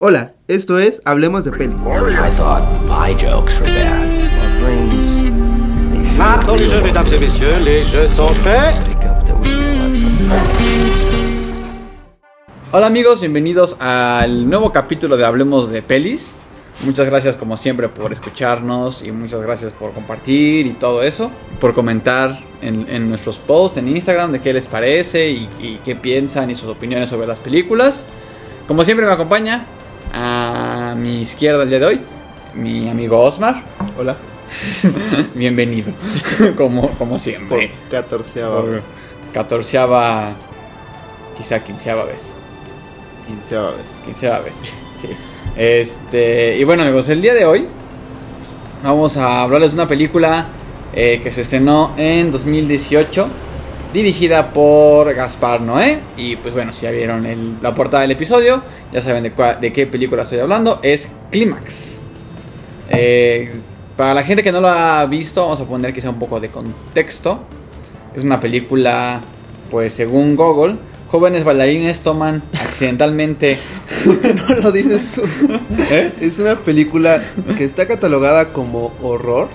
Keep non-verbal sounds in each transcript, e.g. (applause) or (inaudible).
Hola, esto es Hablemos de Pelis. I thought my jokes were bad. Well, dreams. They feel Maintenant les jeux, real. mesdames et messieurs, les jeux sont faits. Something. Hola amigos, bienvenidos al nuevo capítulo de Hablemos de Pelis. Muchas gracias como siempre por escucharnos y muchas gracias por compartir y todo eso. Por comentar en, en nuestros posts en Instagram de qué les parece y, y qué piensan y sus opiniones sobre las películas. Como siempre me acompaña a mi izquierda el día de hoy mi amigo Osmar. Hola. (laughs) Bienvenido, (laughs) como, como siempre. catorceava vez, catorceava, quizá quinceava vez. quinceava vez. Quinceava vez. Sí. Este, y bueno, amigos, el día de hoy vamos a hablarles de una película eh, que se estrenó en 2018, dirigida por Gaspar Noé. Y pues bueno, si ya vieron el- la portada del episodio, ya saben de, cua- de qué película estoy hablando. Es Clímax. Eh, para la gente que no lo ha visto, vamos a poner quizá un poco de contexto. Es una película, pues según Google, jóvenes bailarines toman accidentalmente (laughs) no lo dices tú. ¿Eh? Es una película que está catalogada como horror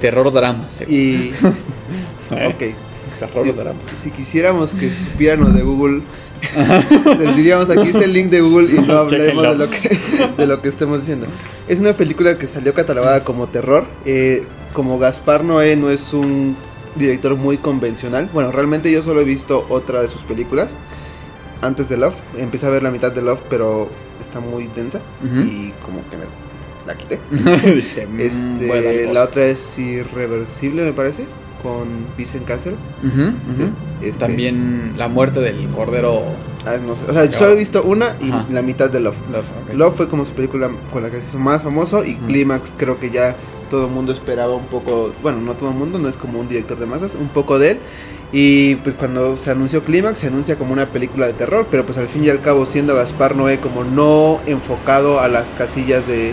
terror drama. según. y... (laughs) ¿Eh? ok. Terror Si, quisiéramos que supiéramos de Google, (laughs) les diríamos aquí está el link de Google y no hablemos de lo que de lo que estemos diciendo. Es una película que salió catalogada como terror. eh, como Gaspar Noé no es un director muy convencional. Bueno, realmente yo solo he visto otra de sus películas antes de Love. Empecé a ver la mitad de Love, pero está muy densa Ujú. y como que me la quité. (laughs) Mm, Este, buena la otra es Irreversible, me parece, con Vincent Castle. Sí, este- También la muerte del cordero. Ah, no sé, O sea, yo solo he visto una y Ajá. la mitad de Love. Love. Love fue como su película con la que se hizo más famoso y Ujú. Clímax creo que ya todo el mundo esperaba un poco, bueno, no todo el mundo, no es como un director de masas, un poco de él. Y pues cuando se anunció Clímax se anuncia como una película de terror, pero pues al fin y al cabo siendo Gaspar Noé como no enfocado a las casillas de...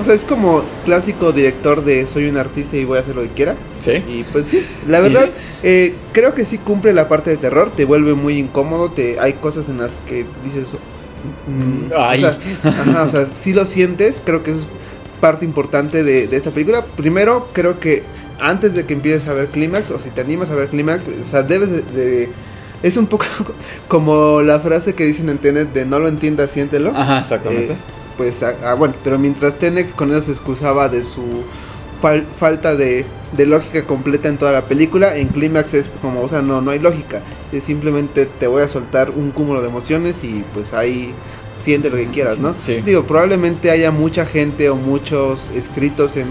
O sea, es como clásico director de soy un artista y voy a hacer lo que quiera. Sí. Y pues sí, la verdad, eh, creo que sí cumple la parte de terror, te vuelve muy incómodo, te, hay cosas en las que dices... mm, Ay. O sea, ajá, o sea, sí lo sientes, creo que eso es parte importante de, de esta película. Primero, creo que antes de que empieces a ver Clímax, o si te animas a ver Clímax, o sea, debes de... de- es un poco (laughs) como la frase que dicen en Tenet de no lo entiendas, siéntelo. Ajá, exactamente. Eh, pues ah, bueno, pero mientras Tenex con eso se excusaba de su fal- falta de, de lógica completa en toda la película, en Clímax es como, o sea, no, no hay lógica. Es simplemente te voy a soltar un cúmulo de emociones y pues ahí siente lo que quieras, ¿no? Sí. Digo, probablemente haya mucha gente o muchos escritos en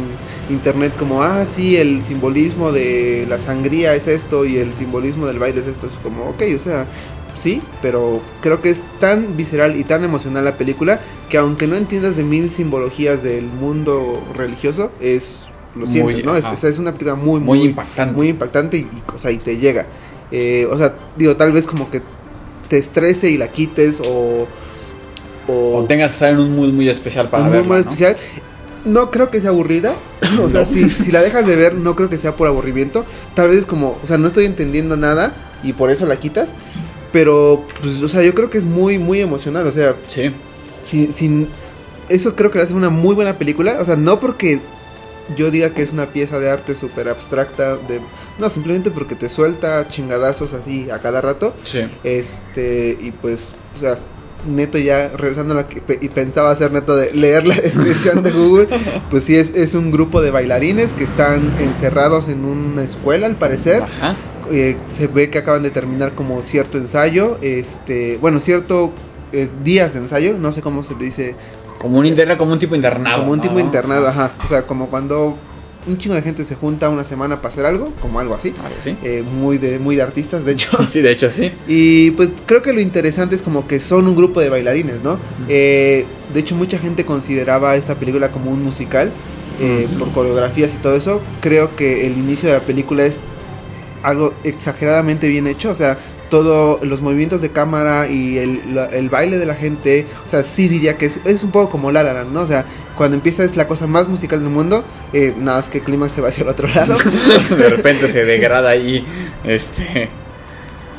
internet como, ah, sí, el simbolismo de la sangría es esto y el simbolismo del baile es esto. Es como, ok, o sea, sí, pero creo que es tan visceral y tan emocional la película que aunque no entiendas de mil simbologías del mundo religioso, es lo Muy, sientes, ¿no? Es, es- una película muy, Muy muy, impactante. muy impactante y, y, o sea, y te llega. Eh, o sea, digo, tal vez como que te estrese y la quites o... O tengas que estar en un mood muy especial para un verla, muy ¿no? especial. No creo que sea aburrida. (clears throat) o sea, No. si, si la dejas de ver, no creo que sea por aburrimiento. Tal vez es como, o sea, no estoy entendiendo nada y por eso la quitas. Pero, pues, o sea, yo creo que es muy, muy emocional. O sea, Sí. sin, sin eso creo que le hace una muy buena película. O sea, no porque yo diga que es una pieza de arte súper abstracta. De, no, simplemente porque te suelta chingadazos así a cada rato. Sí. Este, y pues, o sea, neto ya regresando a la que y pensaba hacer neto de leer la (laughs) descripción de Google, pues sí es, es un grupo de bailarines que están encerrados en una escuela al parecer. Ajá. Eh, se ve que acaban de terminar como cierto ensayo, este, bueno, cierto eh, días de ensayo, no sé cómo se le dice, Como un interna, como un tipo internado. como un ¿no? tipo internado, ajá, o sea, como cuando un chingo de gente se junta una semana para hacer algo, como algo así, Algo así. eh, muy de muy de artistas, de hecho. (laughs) Sí, de hecho, sí. Y pues creo que lo interesante es como que son un grupo de bailarines, ¿no? Eh, de hecho, mucha gente consideraba esta película como un musical eh, por coreografías y todo eso. Creo que el inicio de la película es algo exageradamente bien hecho, o sea, todos los movimientos de cámara y el, la- el baile de la gente, o sea, sí diría que es, es un poco como La La Land, ¿no? O sea, cuando empieza es la cosa más musical del mundo, eh, nada más que el clímax se va hacia el otro lado. (laughs) De repente se degrada ahí. Este.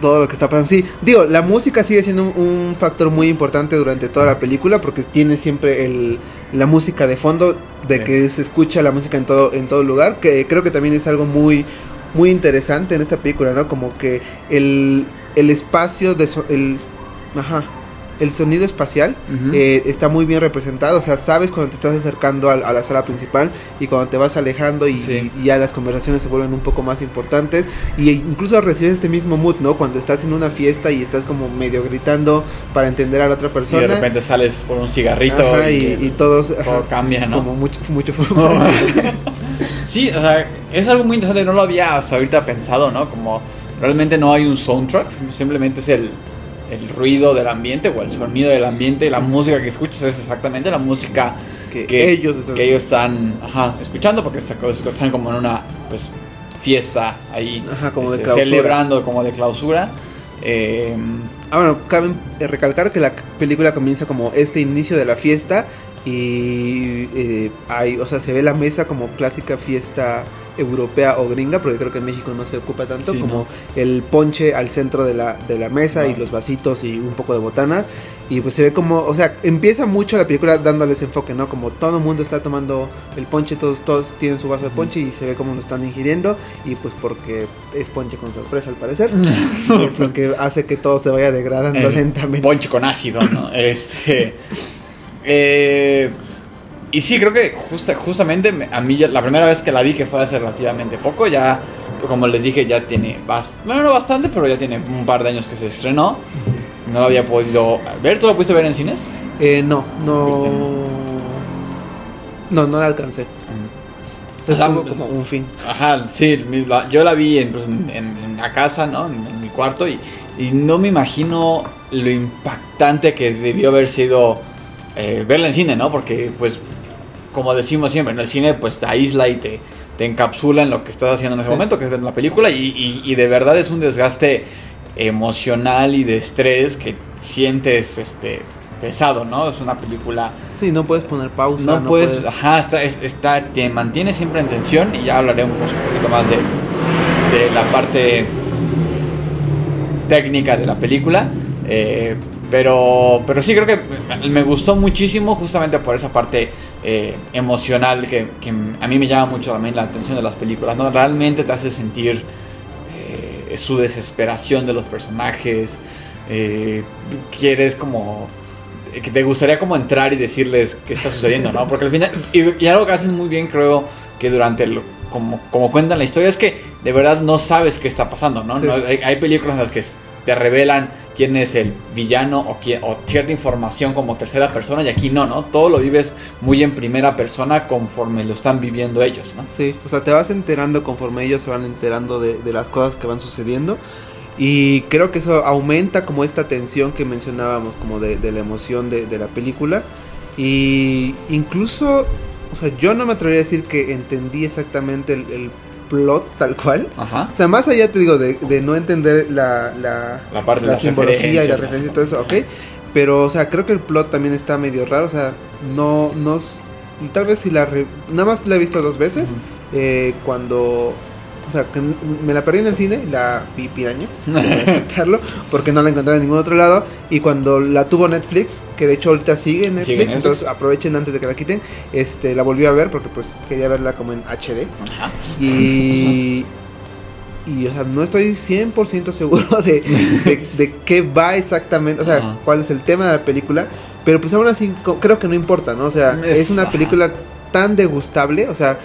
todo lo que está pasando. Sí, digo, la música sigue siendo un, un factor muy importante durante toda la película porque tiene siempre el, la música de fondo de Sí. que se escucha la música en todo en todo lugar, que creo que también es algo muy muy interesante en esta película, ¿no? Como que el, el espacio de so- el ajá, el sonido espacial eh, está muy bien representado, o sea, sabes cuando te estás acercando a, la sala principal y cuando te vas alejando y, Sí. y ya las conversaciones se vuelven un poco más importantes y incluso recibes este mismo mood, ¿no? Cuando estás en una fiesta y estás como medio gritando para entender a la otra Y persona. de repente sales por un cigarrito Ajá, y, y, y todos ajá, todo cambia, ¿no? como mucho mucho (laughs) fútbol. (laughs) Sí, o sea, es algo muy interesante, no lo había hasta ahorita pensado, ¿no? Como realmente no hay un soundtrack, simplemente es el, el ruido del ambiente o el sonido del ambiente, la música que escuchas es exactamente la música que, que ellos están- que ellos están ajá, escuchando porque está- están como en una pues, fiesta ahí Ajá, como de este, clausura. celebrando como de clausura. Eh, Ah, bueno, cabe eh, recalcar que la película comienza como este inicio de la fiesta y eh, hay, o sea, se ve la mesa como clásica fiesta europea o gringa, porque creo que en México no se ocupa tanto, Sí, como no. el ponche al centro de la, de la mesa y No. los vasitos y un poco de botana. Y pues se ve como, o sea, empieza mucho la película dándoles enfoque, ¿no? Como todo el mundo está tomando el ponche, todos, todos tienen su vaso de ponche y se ve como lo están ingiriendo. Y pues porque es ponche con sorpresa al parecer. (laughs) es lo que hace que todo se vaya degradando el lentamente. ponche con ácido, ¿no? (laughs) este. Eh, y sí, creo que justa- justamente me- a mí ya- la primera vez que la vi, que fue hace relativamente poco, ya, como les dije, ya tiene bast bueno, no bastante, pero ya tiene un par de años que se estrenó. No lo había podido ver. ¿Tú lo pudiste ver en cines? Eh, no, no. No, no la alcancé. O sea, Estuvo como un fin. Ajá, sí, yo la vi en, pues, en- en- en la casa, ¿no? En, en mi cuarto y, y no me imagino lo impactante que debió haber sido eh, verla en cine, ¿no? Porque, pues, como decimos siempre, en el cine, pues te aísla y te, te encapsula en lo que estás haciendo en ese Sí. momento, que es ver la película, y, y- y de verdad es un desgaste emocional y de estrés que sientes este pesado, ¿no? Es una película Sí, no puedes poner pausa. no, no puedes, puedes- ajá, está, es- está, te mantiene siempre en tensión y ya hablaremos un poquito más de, de la parte técnica de la película. eh, pero, pero sí, creo que me- gustó muchísimo justamente por esa parte eh, emocional que, que a mí me llama mucho también la atención de las películas. ¿no? Realmente te hace sentir eh, su desesperación de los personajes. eh, quieres como que te gustaría como entrar y decirles qué está sucediendo, ¿no? Porque al final, y, y algo que hacen muy bien creo que durante lo, como, como cuentan la historia es que de verdad no sabes qué está pasando, ¿no? Sí. No, hay, hay películas en las que te revelan quién es el villano o, quién, o cierta información como tercera persona y aquí no, ¿no? Todo lo vives muy en primera persona conforme lo están viviendo ellos, ¿no? Sí, o sea, te vas enterando conforme ellos se van enterando de, las cosas que van sucediendo. Y creo que eso aumenta como esta tensión que mencionábamos, como de, de la emoción de, de la película. Y incluso, o sea, yo no me atrevería a decir que entendí exactamente el, el plot tal cual. Ajá. O sea, más allá te digo de, de no entender la, la, La parte de la simbología y la referencia y todo eso, ok. Pero, o sea, creo que el plot también está medio raro. O sea, no, no. y tal vez si la. re- nada más la he visto dos veces. Eh, cuando. O sea, que me la perdí en el cine, la vi piraña, (laughs) aceptarlo, porque no la encontré en ningún otro lado. Y cuando la tuvo Netflix, que de hecho ahorita sigue en Netflix, Sigue en Netflix. entonces aprovechen antes de que la quiten, este la volví a ver porque pues quería verla como en HD. Ajá. Y. Y, o sea, no estoy 100% seguro (laughs) de, de, de qué va exactamente, o sea, Ajá. cuál es el tema de la película. Pero pues aún así, creo que no importa, ¿no? O sea, Es- es, una película tan degustable, o sea,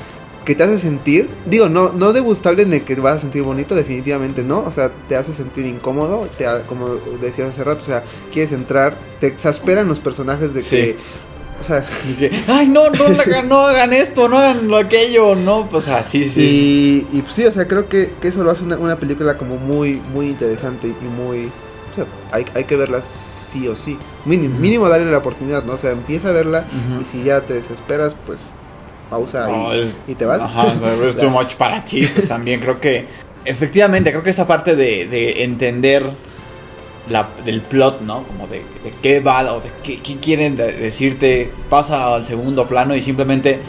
que te hace sentir, digo, no, no degustable en el que vas a sentir bonito, definitivamente no, o sea, te hace sentir incómodo, te, ha- como decías hace rato, o sea, quieres entrar, te exasperan los personajes de Sí. que, o sea, (laughs) que, Ay, no, no, la- no hagan esto, no hagan lo aquello, no, pues así, sí. Y, y, pues sí, o sea, creo que, que eso lo hace una, una película como muy, muy interesante y muy... O sea, hay, hay que verla sí o sí. Mínimo, mínimo darle la oportunidad, ¿no? O sea, empieza a verla y si ya te desesperas, pues pausa No, y, es- y te vas. Ajá, es (laughs) too much para ti. Pues también creo que, efectivamente, creo que esta parte de, de entender la, del plot, ¿no? Como de, de qué va o de qué, qué quieren de- decirte, pasa al segundo plano y simplemente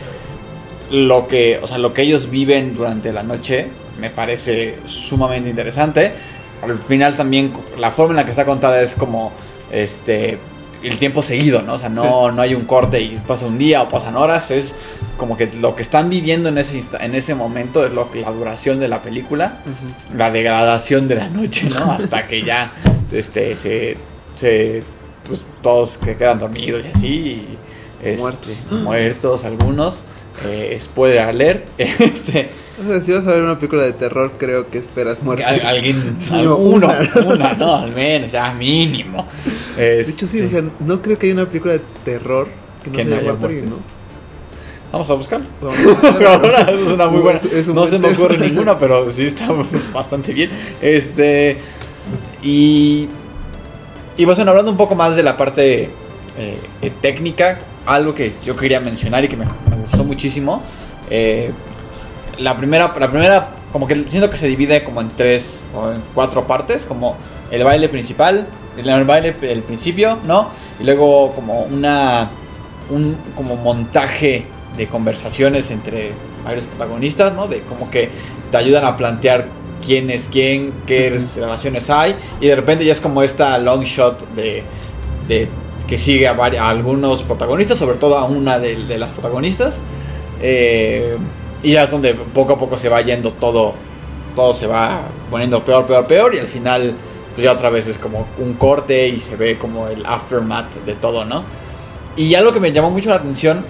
lo que, o sea, lo que ellos viven durante la noche me parece sumamente interesante. al final también la forma en la que está contada es como este el tiempo seguido, ¿no? O sea, no, no hay un corte y pasa un día o pasan horas, es como que lo que están viviendo en ese en ese momento es lo que la duración de la película, la degradación de la noche, ¿no? (laughs) Hasta que ya este se, se pues todos que quedan dormidos y así y, este, Muertos. muertos algunos. Eh, spoiler alert. (laughs) Este, O sea, si vas a ver una película de terror, creo que esperas muertes. Al- alguien, (laughs) No, uno, una. (laughs) una, no, al menos, ya mínimo. De hecho, sí, Este, o sea, no creo que haya una película de terror que no Que no haya muerte. ¿no? Vamos a buscar. Vamos a buscar. (laughs) Ahora, eso es una muy buena. Es- no se me ocurre ninguna, pero sí está bastante bien. Este. Y. Y pues bueno, hablando un poco más de la parte eh, eh, técnica, algo que yo quería mencionar y que me, me gustó muchísimo. eh, la primera, la primera, como que siento que se divide como en tres o en cuatro partes, como el baile principal, el, el baile del principio, ¿no? Y luego como una, un como montaje de conversaciones entre varios protagonistas, ¿no? De como que te ayudan a plantear quién es quién, qué relaciones hay, y de repente ya es como esta long shot de, de que sigue a algunos protagonistas, sobre todo a una de, de las protagonistas. Eh, y ya es donde poco a poco se va yendo todo, todo se va poniendo peor, peor, peor, y al final pues ya otra vez es como un corte y se ve como el aftermath de todo, ¿no? Y algo que me llamó mucho la atención,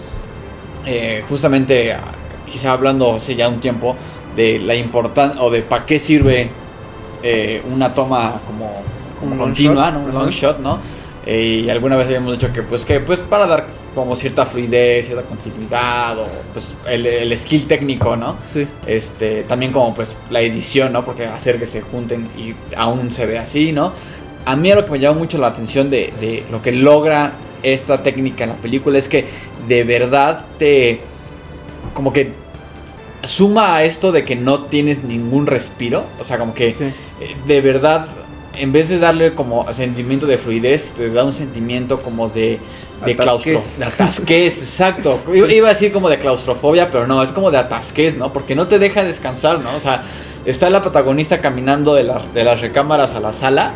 eh, justamente quizá hablando hace ya un tiempo, de la importancia o de para qué sirve eh, una toma como, como Un long continua, shot, ¿no? Un long shot, ¿no? Eh, y alguna vez habíamos dicho que pues que pues para dar como cierta fluidez, cierta continuidad o pues el, el skill técnico, ¿no? Sí. Este, también como pues la edición, ¿no? Porque hacer que se junten y aún se ve así, ¿no? A mí lo que me llamó mucho la atención de, de lo que logra esta técnica en la película es que de verdad te... como que suma a esto de que no tienes ningún respiro, o sea, como que Sí. de verdad, en vez de darle como sentimiento de fluidez, te da un sentimiento como de, de claustro. De atasquez, exacto. (laughs) Iba a decir como de claustrofobia, pero no, es como de atasquez, ¿no? Porque no te deja descansar, ¿no? O sea, está la protagonista caminando de, la- de las recámaras a la sala.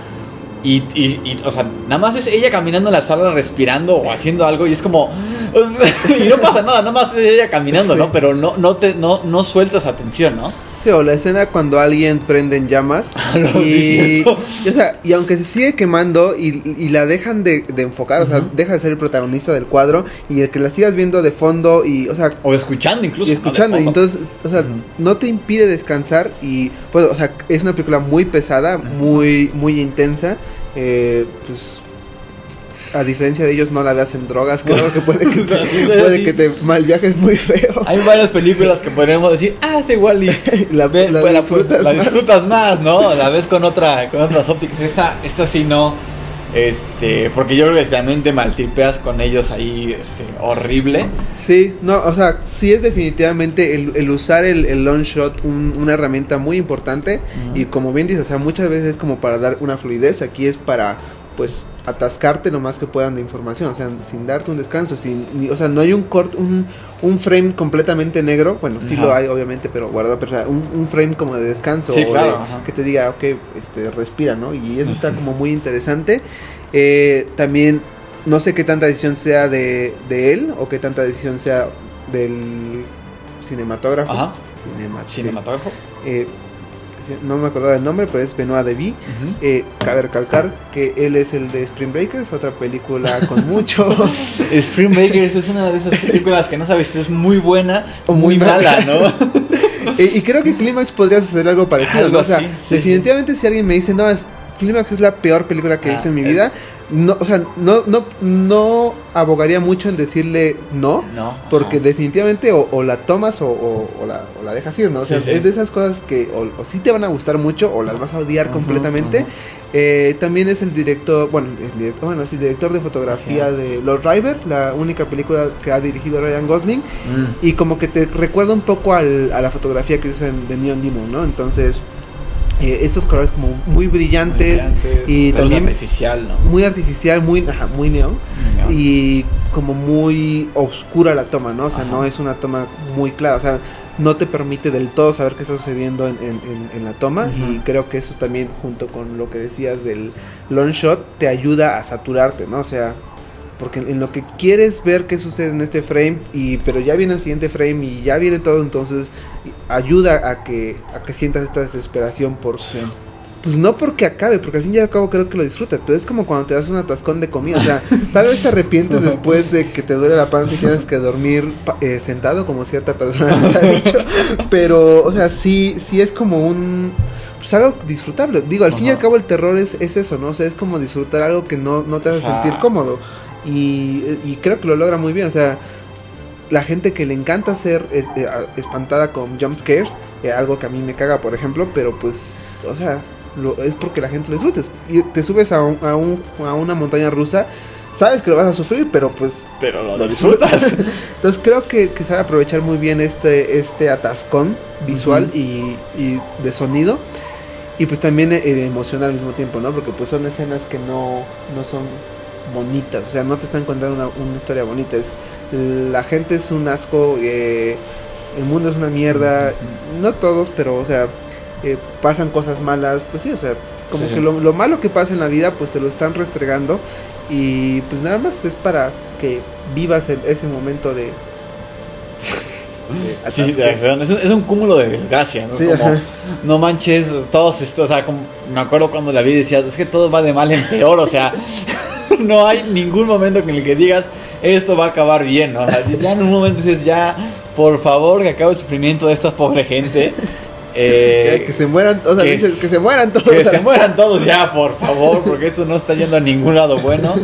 Y, y- y, o sea, nada más es ella caminando en la sala respirando o haciendo algo y es como... (laughs) o sea, y no pasa nada, nada más es ella caminando, ¿no? Pero no, no, te, no, no sueltas atención, ¿no? Sí, o la escena cuando alguien prende en llamas (laughs) No, es y, o sea, y aunque se sigue quemando y, y la dejan de, de enfocar, o sea, deja de ser el protagonista del cuadro y el que la sigas viendo de fondo y, o sea, O escuchando incluso. escuchando, y entonces, o sea, no te impide descansar y, pues, o sea, es una película muy pesada, muy, muy intensa, eh, pues, a diferencia de ellos no la veas en drogas, (laughs) creo que puede que te, puede que te mal viajes muy feo. Hay varias películas que podríamos decir, (laughs) ah, está igual y La, ve- la pues, disfrutas la más. disfrutas más, ¿no? La ves con otra, con otras ópticas. Esta, esta sí no, este, porque yo creo que también te maltripeas con ellos ahí, este, horrible. Sí, no, o sea, sí es definitivamente el, el usar el, el long shot un- una herramienta muy importante y como bien dices, o sea, muchas veces es como para dar una fluidez, aquí es para pues atascarte lo más que puedan de información, o sea, sin darte un descanso, sin, ni- o sea, no hay un corte, un, un frame completamente negro, bueno, sí Ajá. lo hay obviamente, pero guardado, pero o sea, un, un frame como de descanso, Sí, o claro, de- ajá. que te diga, ok, este, respira, ¿no? Y eso está como muy interesante. Eh, también no sé qué tanta decisión sea de, de él o qué tanta decisión sea del cinematógrafo. Ajá. Cinema- sí. Cinematógrafo. Eh, no me acordaba del nombre, pero es Benoit Debie. Ujú. Eh, cabe recalcar que él es el de Spring Breakers, otra película con (laughs) mucho. Spring Breakers es una de esas películas que no sabes si es muy buena o muy muy mala, mala. ¿no? (laughs) Y creo que Clímax podría suceder algo parecido. Algo ¿no? O sea, así, sí, definitivamente si alguien me dice, no, es, Clímax es la peor película que he Ah, visto en mi vida, no, o sea, no, no, no abogaría mucho en decirle no. No. Porque ajá. definitivamente o, o la tomas o, o- o la, o la dejas ir, ¿no? O sea, Sí, sí. es de esas cosas que o, sí te van a gustar mucho o las vas a odiar completamente. Eh, también es el director, bueno, el bueno, sí, director de fotografía de Lord River, la única película que ha dirigido Ryan Gosling. Mm. Y como que te recuerda un poco al- a la fotografía que usan de Neon Demon, ¿no? Entonces, eh, estos colores como muy brillantes, Brillantes, y también artificial, ¿no? muy artificial, muy, ajá, muy neón. Y como muy oscura la toma, ¿no? O sea, Ajá. no es una toma muy clara, o sea, no te permite del todo saber qué está sucediendo en, en- en- en la toma y creo que eso también junto con lo que decías del long shot te ayuda a saturarte, ¿no? O sea, porque en lo que quieres ver qué sucede en este frame y pero ya viene el siguiente frame y ya viene todo, entonces ayuda a que a que sientas esta desesperación por pues no porque acabe, porque al fin y al cabo creo que lo disfrutas, pero es como cuando te das un atascón de comida, o sea, (laughs) tal vez te arrepientes después de que te duele la panza y tienes que dormir eh, sentado como cierta persona nos ha dicho, (laughs) pero, o sea, sí, sí es como un, pues algo disfrutable, digo, al fin y al cabo el terror es, es eso, ¿no? O sea, es como disfrutar algo que no, no te hace sentir cómodo, y, y creo que lo logra muy bien, o sea, la gente que le encanta ser a- espantada con jump scares, eh, algo que a mí me caga, por ejemplo, pero pues, o sea, lo- es porque la gente lo disfruta. Y te subes a, un- a, un- a una montaña rusa, sabes que lo vas a sufrir, pero pues Pero lo, (laughs) lo disfrutas. Entonces creo que, que sabe aprovechar muy bien este, este atascón visual y de sonido. Y pues también eh, emocional al mismo tiempo, ¿no? Porque pues son escenas que no, no son bonitas. O sea, no te están contando una, una historia bonita. Es, la gente es un asco. eh, el mundo es una mierda. No todos, pero o sea, eh, pasan cosas malas. Pues sí, o sea, como Sí, que. Lo, lo malo que pasa en la vida, pues te lo están restregando. Y pues nada más es para que vivas el- ese momento de... (laughs) de Sí, es, un, es un cúmulo de desgracia, ¿no? Sí, Como, no manches, todos estos, o sea, como, me acuerdo cuando la vi decía, es que todo va de mal en peor, o sea, (laughs) (laughs) no hay ningún momento en el que digas, esto va a acabar bien, ¿no? O sea, ya en un momento dices, ya, por favor, que acabe el sufrimiento de esta pobre gente. (laughs) Eh, que, que se mueran, o sea, que dices que se mueran todos. que se mueran todos ya, por favor, porque esto no está yendo a ningún lado bueno.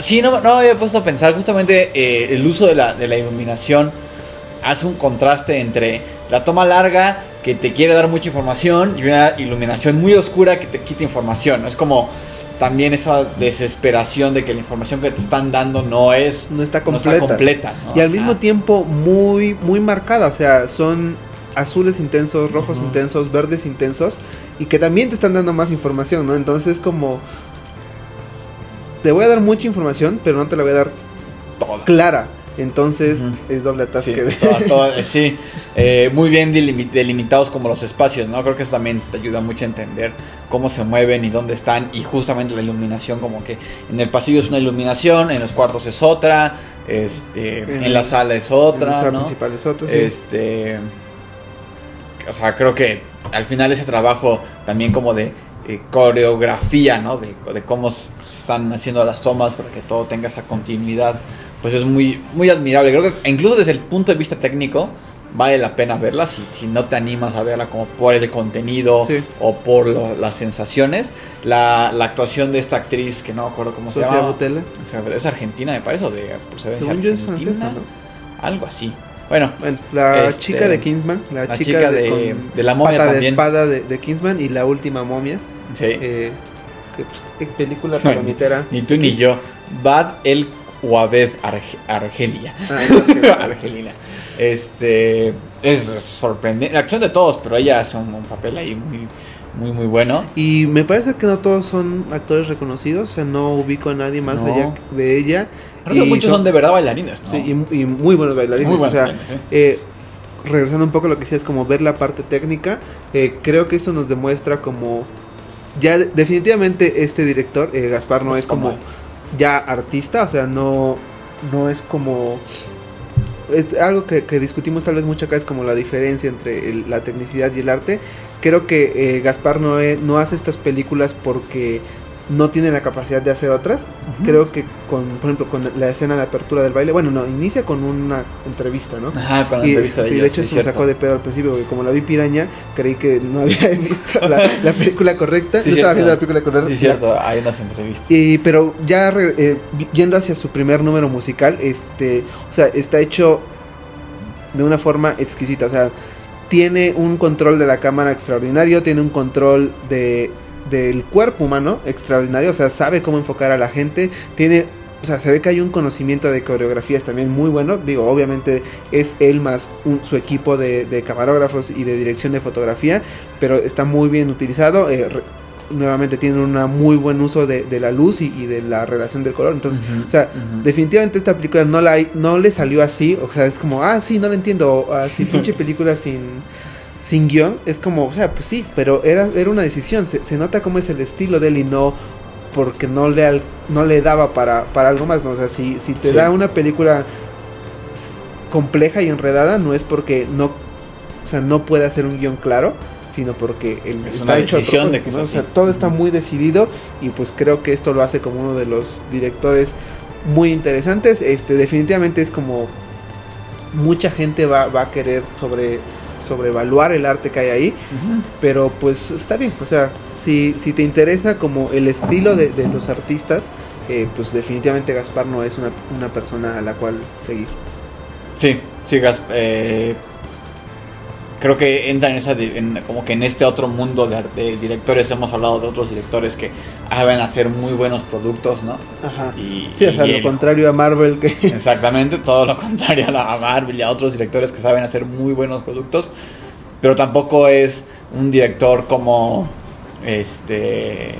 Sí, no, no me había puesto a pensar, justamente eh, el uso de la, de la iluminación hace un contraste entre la toma larga que te quiere dar mucha información y una iluminación muy oscura que te quita información. Es como también esa desesperación de que la información que te están dando no es No está no completa. está completa, ¿no? Y al mismo tiempo muy, muy marcada. O sea, son azules intensos, rojos intensos, verdes intensos. Y que también te están dando más información, ¿no? Entonces como... Te voy a dar mucha información, pero no te la voy a dar Toda. clara. Entonces es doble Sí, atasque. de- toda- toda- eh, (laughs) sí. Eh, muy bien delimi- delimitados como los espacios, ¿no? Creo que eso también te ayuda mucho a entender cómo se mueven y dónde están y justamente la iluminación como que en el pasillo es una iluminación, en los cuartos es otra, este, en, En la sala es en la otra, sala ¿no? principal es otra, sí. Este, o sea, creo que al final ese trabajo también como de eh, coreografía, ¿no? De, de cómo están haciendo las tomas para que todo tenga esa continuidad, pues es muy, muy admirable. Creo que incluso desde el punto de vista técnico vale la pena verla si, si no te animas a verla como por el contenido Sí. o por lo- las sensaciones. La, la actuación de esta actriz que no me acuerdo cómo se llama. Sea, Es argentina, me parece, o de procedencia Según yo es francesa, ¿no? Algo así. Bueno, Bueno, la Este, chica de Kingsman, la, la chica, chica de, de- de la momia pata de también. espada de, de Kingsman y la última momia. sí. Eh, que, pues, película palomitera. Ni tú ni yo. Bad el Wabed Arge- Argelia. Ah. (laughs) Argelina. Este es sorprendente. La acción de todos, pero ella hace un, un papel ahí muy, muy, muy bueno. Y me parece que no todos son actores reconocidos, o sea, no ubico a nadie más No. allá de ella. Creo que Y muchos son de verdad bailarines, ¿no? Sí, y, y muy buenos bailarines. Muy o buenos sea, bailarines, sí. eh, regresando un poco a lo que decías, como ver la parte técnica, eh, creo que eso nos demuestra como... Ya de- definitivamente este director, eh, Gaspar, no Es es como como- ya artista, o sea, no, no es como... Es algo que, que discutimos tal vez mucho acá, es como la diferencia entre la tecnicidad y el arte. Creo que eh, Gaspar no, e- no hace estas películas porque no tiene la capacidad de hacer otras. Creo que con, por ejemplo, con la escena de apertura del baile, bueno, no, inicia con una entrevista, ¿no? Ajá, con la Y, entrevista de sí, ellos, de hecho se me sacó de pedo al principio, porque como la vi piraña, creí que no (laughs) había visto la, la película correcta. Sí, no estaba viendo la película correcta. Sí, cierto, hay unas entrevistas. Y, pero ya re- eh, yendo hacia su primer número musical, este, o sea, está hecho de una forma exquisita, o sea, tiene un control de la cámara extraordinario, tiene un control de del cuerpo humano extraordinario, o sea, sabe cómo enfocar a la gente, tiene, o sea, se ve que hay un conocimiento de coreografías también muy bueno, digo, obviamente es él más un- su equipo de, de camarógrafos y de dirección de fotografía, pero está muy bien utilizado, eh, re- nuevamente tienen un muy buen uso de, de la luz y, y, de la relación del color. Entonces, o sea, definitivamente esta película no la no le salió así. O sea, es como, ah, sí, no lo entiendo. Así, (laughs) pinche película sin, sin guion. Es como, o sea, pues sí, pero era, era una decisión. Se, se nota cómo es el estilo de él y no porque no le, al- no le daba para, para algo más. ¿no? O sea, si, si te Sí. da una película compleja y enredada, no es porque no, o sea, no puede hacer un guion claro, sino porque el- Es está una hecho decisión de que ¿no? O sea, todo está muy decidido y pues creo que esto lo hace como uno de los directores muy interesantes. Este, definitivamente es como mucha gente va, va a querer sobre sobrevaluar el arte que hay ahí, pero pues está bien, o sea, si, si te interesa como el estilo de, de los artistas, eh, pues definitivamente Gaspar no es una, una persona a la cual seguir. Sí, sí, Gas- eh, creo que entra en esa, en- como que en este otro mundo de, directores, hemos hablado de otros directores que saben hacer muy buenos productos, ¿no? Ajá. Y, Sí, o sea, y lo contrario a Marvel que... (laughs) Exactamente, todo lo contrario a, la, a Marvel y a otros directores que saben hacer muy buenos productos, pero tampoco es un director como este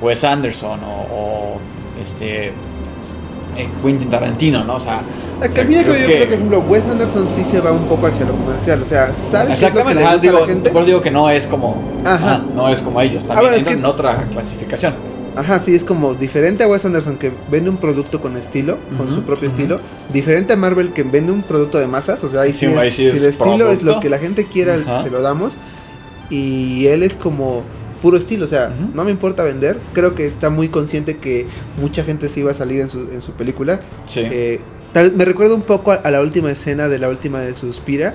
Wes Anderson o, o, este eh, Quentin Tarantino, ¿no? O sea, O sea, que a mí creo yo creo que- que, por ejemplo, Wes Anderson sí se va un poco hacia lo comercial, o sea, sabe que Exactamente, le ajá, gusta digo, a la gente. por eso digo que no es como, Ajá. no es como ellos, Ah, también es que- en otra clasificación. Ajá, sí, es como diferente a Wes Anderson que vende un producto con estilo, con su propio estilo. Diferente a Marvel que vende un producto de masas, o sea, ahí sí, Sí, es, ahí sí si es el estilo es lo que la gente quiera, Ajá. se lo damos. Y él es como puro estilo, o sea, no me importa vender. Creo que está muy consciente que mucha gente se iba a salir en su, en su película. Sí. Eh, tal- me recuerda un poco a, a la última escena de la última de Suspira,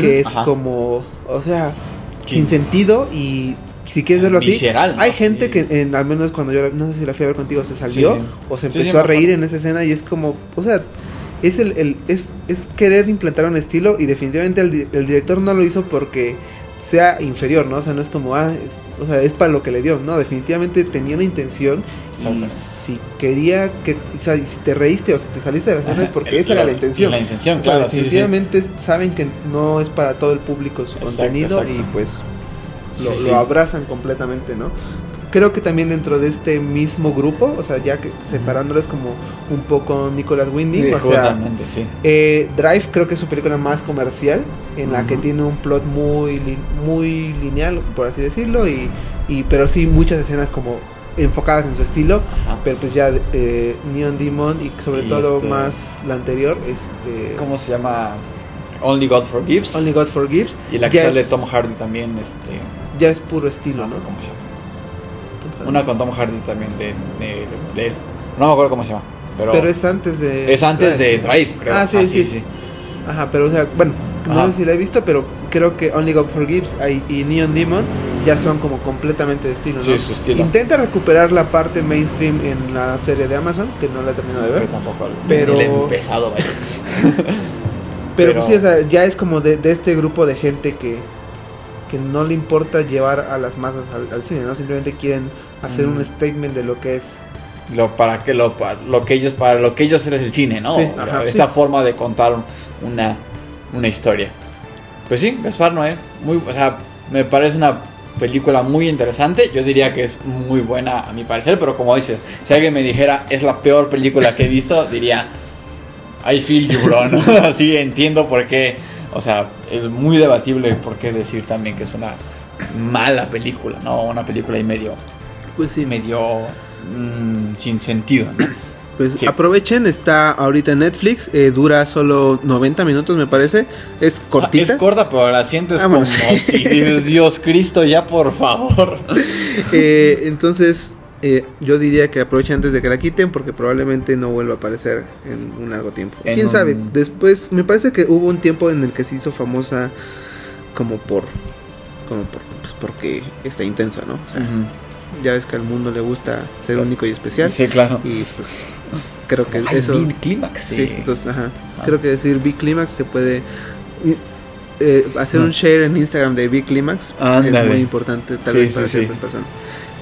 que es ajá. como, o sea, Sí. sin sentido y si quieres verlo así, Visceral, ¿no? hay gente Sí. que en, al menos cuando yo no sé si la fui a ver contigo se salió Sí, o se empezó a reír en esa escena y es como, o sea, es el, el- es, es querer implantar un estilo y definitivamente el, el director no lo hizo porque sea inferior, ¿no? O sea, no es como, ah, o sea, es para lo que le dio, no, definitivamente tenía una intención y si quería que, o sea, si te reíste o si te saliste de la escena es porque El- esa era la intención. La intención, O sea, claro, sí, sí, sí. definitivamente saben que no es para todo el público su Exacto, contenido exacto. y pues lo, Sí, lo sí. abrazan completamente, ¿no? Creo que también dentro de este mismo grupo, o sea, ya que separándoles como un poco Nicolas Winding, Sí, o sea, sí. eh, Drive creo que es su película más comercial, en la que tiene un plot muy, muy lineal, por así decirlo, y, y pero sí muchas escenas como enfocadas en su estilo, Ajá. pero pues ya eh, Neon Demon y sobre Y todo este- más la anterior, este... ¿Cómo se llama? Only God Forgives. Only God Forgives. Y la que sale Tom Hardy también, este. Ya es puro estilo, No, ¿no? ¿cómo se llama? Una con Tom Hardy también de, de, de él. No me acuerdo cómo se llama. Pero, Pero es antes de. es antes de Drive, creo. Ah, sí, sí. Ajá, pero o sea, bueno, no sé si la he visto, pero creo que Only God Forgives y Neon Demon ya son como completamente de estilo, ¿no? Sí, su estilo. Intenta recuperar la parte mainstream en la serie de Amazon, que no la he terminado de ver. tampoco. Pero- Ni le he empezado, vaya. Pero, (laughs) pero- pues sí, o sea, ya es como de, de este grupo de gente que, que no le importa llevar a las masas al, al cine, ¿no? Simplemente quieren hacer Mm. un statement de lo que es. Lo, para que lo, pa- lo que ellos para lo que ellos es el cine, ¿no? Sí, ajá, Esta sí. forma de contar una, una historia. Pues sí, Gaspar Noé, muy, o sea, me parece una película muy interesante. Yo diría que es muy buena a mi parecer, pero como dices, si alguien me dijera es la peor película que he visto, diría I feel you, bro. ¿no? (laughs) Así entiendo por qué. O sea, es muy debatible por qué decir también que es una mala película, ¿no? Una película y medio, Pues sí, medio mm, sin sentido, ¿no? Pues Sí. aprovechen, está ahorita en Netflix, eh, dura solo 90 minutos me parece, es cortita. Ah, Es corta, pero la sientes Ah, como bueno, sí. si dices, Dios Cristo, ya por favor. (laughs) Eh, entonces eh, yo diría que aprovechen antes de que la quiten porque probablemente no vuelva a aparecer en un largo tiempo. En ¿Quién un- sabe? Después me parece que hubo un tiempo en el que se hizo famosa como por... Como por, pues porque está intensa, ¿no? O sea, ya ves que al mundo le gusta ser único y especial. Sí, claro. Y pues creo que Ay, eso... Bill Clímax, Sí, sí. entonces, ajá. Ah. Creo que decir Big Climax se puede eh, hacer No. un share en Instagram de Big Climax es Ándale. muy importante tal Sí, vez para sí. ciertas personas.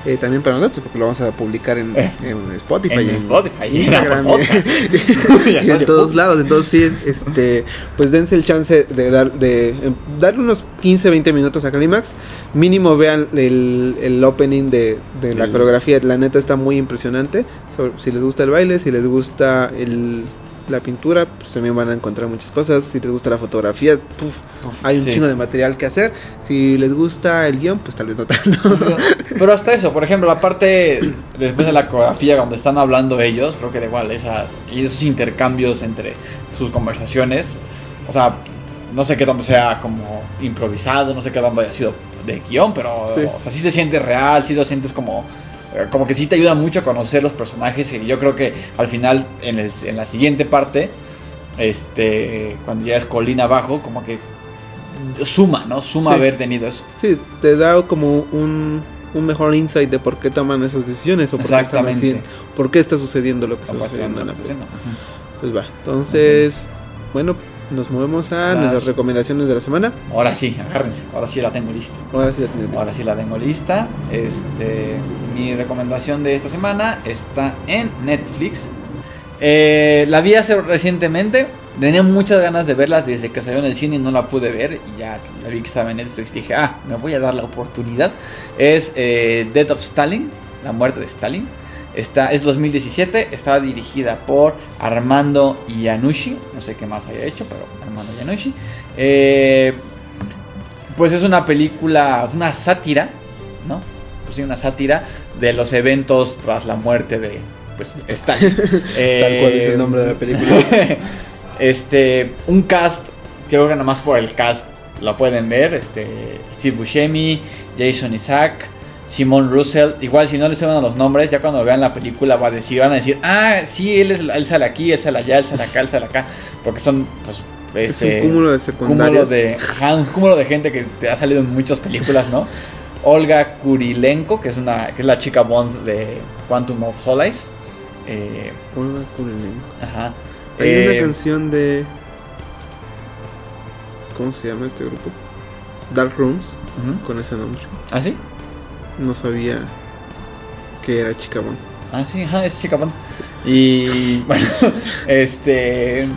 Eh, también para nosotros, porque lo vamos a publicar en, Eh, en Spotify, en en Spotify, (laughs) (laughs) y en Instagram, y, Y en todos lados. Entonces, sí, es- este, pues dense el chance de, dar, de em, darle unos 15, 20 minutos a Calimax. Mínimo vean el, el opening de, de la El- coreografía. La neta está muy impresionante. Sobre- si les gusta el baile, si les gusta el, la pintura, pues también van a encontrar muchas cosas. Si les gusta la fotografía, hay un sí. chingo de material que hacer. Si les gusta el guion, pues tal vez no tanto. (laughs) Pero hasta eso, por ejemplo, la parte después de la coreografía donde están hablando ellos, creo que da igual esas y esos intercambios entre sus conversaciones, o sea, no sé qué tanto sea como improvisado, no sé qué tanto haya sido de guion, pero Sí. o sea, sí se siente real, sí lo sientes como como que sí te ayuda mucho a conocer los personajes y yo creo que al final en, el- en la siguiente parte este cuando ya es colina abajo como que suma, ¿no? Suma Sí. haber tenido eso. Sí, te da como un, un mejor insight de por qué toman esas decisiones o por qué, están Exactamente. haciendo, por qué está sucediendo lo que está sucediendo. en la. Pues va, entonces, bueno, nos movemos a nuestras recomendaciones de la semana. Ahora sí, agárrense, ahora sí la tengo lista. Ahora sí la tienes lista. Ahora sí la tengo lista. Este, mi recomendación de esta semana está en Netflix. Eh, la vi hace recientemente. Tenía muchas ganas de verla desde que salió en el cine y no la pude ver. Y ya la vi que estaba en Netflix. Dije, ah, me voy a dar la oportunidad. Es eh, Death of Stalin, la muerte de Stalin. Está, es 2017, está dirigida por Armando Iannucci. No sé qué más haya hecho, pero Armando Iannucci. Eh, pues es una película, una sátira, ¿no? Pues sí, una sátira de los eventos tras la muerte de pues, Stalin. (laughs) Tal cual es el nombre de la película. (laughs) este, un cast, creo que nada más por el cast lo pueden ver. Este, Steve Buscemi, Jason Isaac, Simon Russell. Igual si no les suenan los nombres, ya cuando vean la película va a decir, van a decir, ah, sí, él, es, él sale aquí, él sale allá, él sale acá, él sale acá. Porque son, pues, es este, un cúmulo de cúmulo secundarios. de, un cúmulo de gente que te ha salido en muchas películas, ¿no? Olga Kurilenko, que es una que es la chica Bond de Quantum of Solace. Eh, Olga Kurylenko. ajá. Hay Eh, una canción de. ¿Cómo se llama este grupo? Dark Rooms, con ese nombre. ¿Ah, sí? No sabía que era chica Bond. Ah, sí, ajá, es chica Bond. Y bueno, (laughs) este.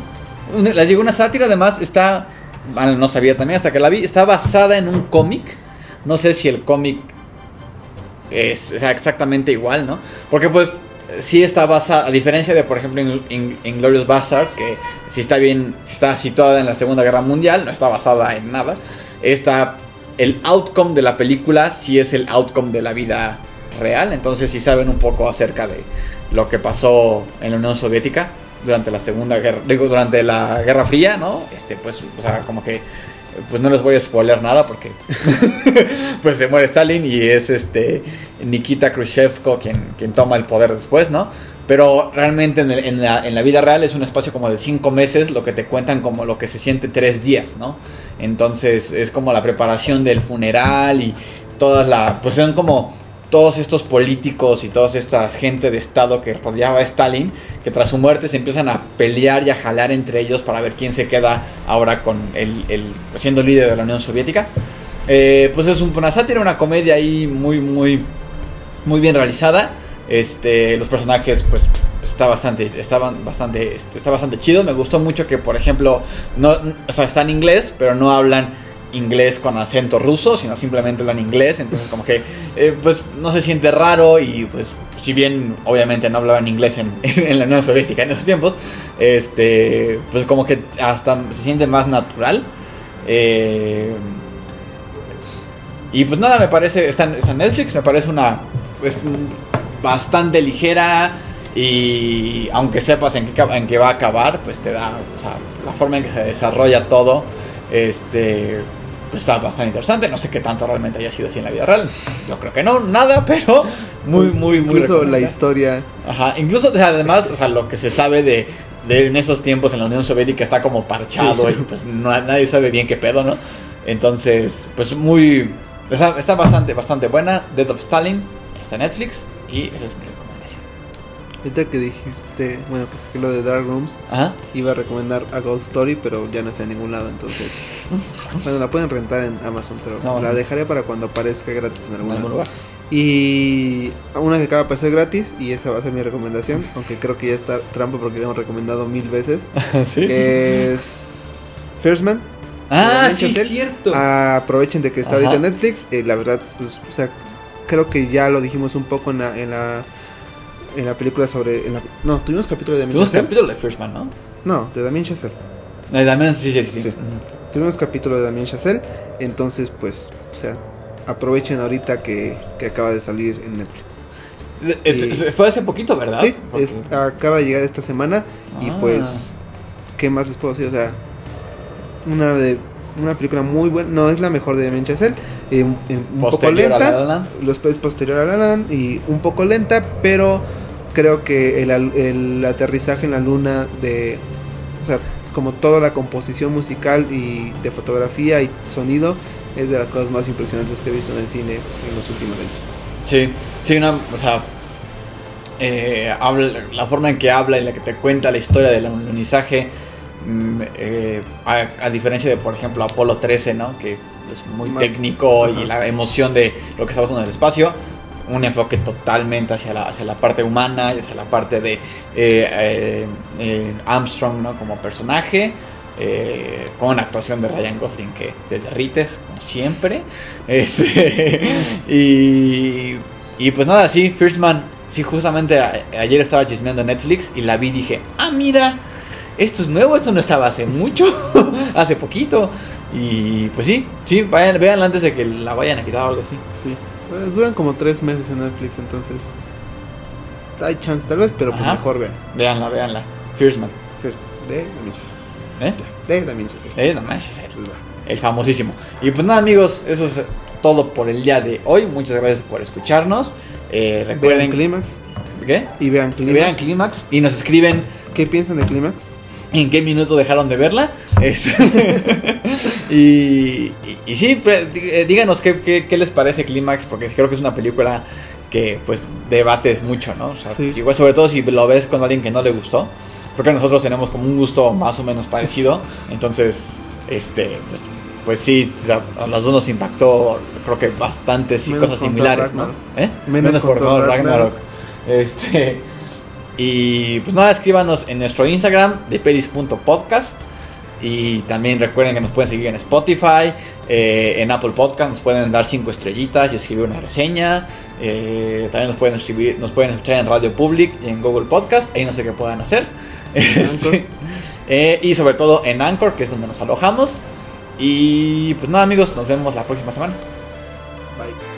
Les digo, una sátira además está. Bueno, no sabía también hasta que la vi. Está basada en un cómic. No sé si el cómic es o sea, exactamente igual, ¿no? Porque pues sí está basada, a diferencia de por ejemplo en, Inglorious Bastard, que si está bien, si está situada en la Segunda Guerra Mundial, no está basada en nada. Esta, el outcome de la película sí es el outcome de la vida real, entonces si saben un poco acerca de lo que pasó en la Unión Soviética durante la Segunda Guerra, digo, durante la Guerra Fría, ¿no? Este, pues, o sea, como que pues no les voy a spoiler nada porque (laughs) pues se muere Stalin y es este Nikita Khrushchevko quien, quien toma el poder después, ¿no? Pero realmente en, el- en la, en la vida real es un espacio como de cinco meses lo que te cuentan como lo que se siente tres días, ¿no? Entonces es como la preparación del funeral y todas la... Pues son como todos estos políticos y toda esta gente de Estado que rodeaba a Stalin, que tras su muerte se empiezan a pelear y a jalar entre ellos para ver quién se queda ahora con el, el- siendo líder de la Unión Soviética. Eh, pues es un- una sátira, una comedia ahí muy, muy, muy bien realizada. Este, los personajes, pues, está bastante, estaban bastante, este, está bastante chido. Me gustó mucho que, por ejemplo, no, o sea, está en inglés, pero no hablan inglés con acento ruso, sino simplemente hablan inglés. Entonces, como que, eh, pues, no se siente raro y, pues, si bien, obviamente, no hablaban inglés en, (laughs) en la Unión Soviética en esos tiempos, este, pues, como que hasta se siente más natural. Eh, y pues nada, me parece, está está Netflix, me parece una pues, bastante ligera y aunque sepas en qué, ca- en qué va a acabar, pues te da, o sea, la forma en que se desarrolla todo, este, pues está bastante interesante. No sé qué tanto realmente haya sido así en la vida real. Yo creo que no, nada, pero muy, muy, muy Incluso la historia. Ajá, incluso además, o sea, lo que se sabe de, de en esos tiempos en la Unión Soviética está como parchado y pues no- nadie sabe bien qué pedo, ¿no? Entonces, pues muy... Está, está bastante, bastante buena. Death of Stalin está en Netflix y es mi. Ahorita que dijiste, bueno, que saqué lo de Dark Rooms, Ajá. iba a recomendar a Ghost Story, pero ya no está en ningún lado, entonces. (laughs) Bueno, la pueden rentar en Amazon, pero No. la dejaré para cuando aparezca gratis en algún En algún lado. lugar. Y una que acaba de aparecer gratis, y esa va a ser mi recomendación, aunque creo que ya está trampa porque la hemos recomendado mil veces. (laughs) ¿Sí? Es First Man. ah, sí, Chazelle. cierto. Aprovechen de que está Ajá. ahorita en Netflix. eh, la verdad, pues, o sea, creo que ya lo dijimos un poco en la, en la, en la película sobre. en la- no, tuvimos capítulo de Damien Tuvimos Chazelle. capítulo de First Man, ¿no? No, de Damien Chazelle. Eh, también, sí, sí, sí. sí. Tuvimos capítulo de Damien Chazelle. Entonces, pues, o sea, aprovechen ahorita que, que acaba de salir en Netflix. Eh, eh, Fue hace poquito, ¿verdad? Sí, es- acaba de llegar esta semana. Y Ah. pues, ¿qué más les puedo decir? O sea, una de una película muy buena. No es la mejor de Damien Chazelle. eh, un, un poco a lenta. La La Land. Los es posterior a La Land y un poco lenta, pero creo que el, el aterrizaje en la luna de, o sea, como toda la composición musical y de fotografía y sonido es de las cosas más impresionantes que he visto en el cine en los últimos años. Sí, sí, una, o sea, eh, habla, la forma en que habla y la que te cuenta la historia del alunizaje, mm, eh, a, a diferencia de, por ejemplo, Apolo 13, ¿no? Que es muy técnico y la emoción de lo que está pasando en el espacio. Un enfoque totalmente hacia la, hacia la parte humana y hacia la parte de eh, eh, eh, Armstrong, ¿no? Como personaje. con actuación de Ryan Gosling que te derrites, como siempre. (laughs) Este, (laughs) y, y pues nada, sí, First Man. Sí, justamente ayer estaba chismeando Netflix y la vi y dije, ah, mira, esto es nuevo, esto no estaba hace mucho, (laughs) hace poquito. Y pues sí, sí, vayan, véanla antes de que la vayan a quitar o algo así. Sí, duran como tres meses en Netflix, entonces hay chance tal vez, pero pues Ajá. mejor vean. Véanla, véanla. First Man. De Damien. ¿Eh? De Damien Chazelle. Eh, no manches, el- Pues el famosísimo. Y pues nada, amigos, eso es todo por el día de hoy. Muchas gracias por escucharnos. Eh, Vean recuerden. Clímax ¿Qué? y vean Y vean Clímax y nos escriben ¿Qué piensan de Clímax? En qué minuto dejaron de verla. Este, (laughs) y, y, y sí, pues, eh, díganos qué, qué- qué les parece Clímax, porque creo que es una película que pues debates mucho, ¿no? O sea, Sí. Igual sobre todo si lo ves con alguien que no le gustó. Porque nosotros tenemos como un gusto más o menos parecido. Entonces, este, pues, pues sí, o sea, a los dos nos impactó, creo que bastantes y Menos cosas similares, Thor ¿no? ¿Eh? Menos por con Thor Thor Ragnarok. Ragnarok. Este, y pues nada, escríbanos en nuestro Instagram de pelis.podcast. Y también recuerden que nos pueden seguir en Spotify, eh, en Apple Podcast, nos pueden dar cinco estrellitas y escribir una reseña. Eh, también nos pueden escribir, nos pueden escuchar en Radio Public y en Google Podcast, ahí no sé qué puedan hacer. Este, (laughs) eh, y sobre todo en Anchor, que es donde nos alojamos. Y pues nada amigos, nos vemos la próxima semana. Bye.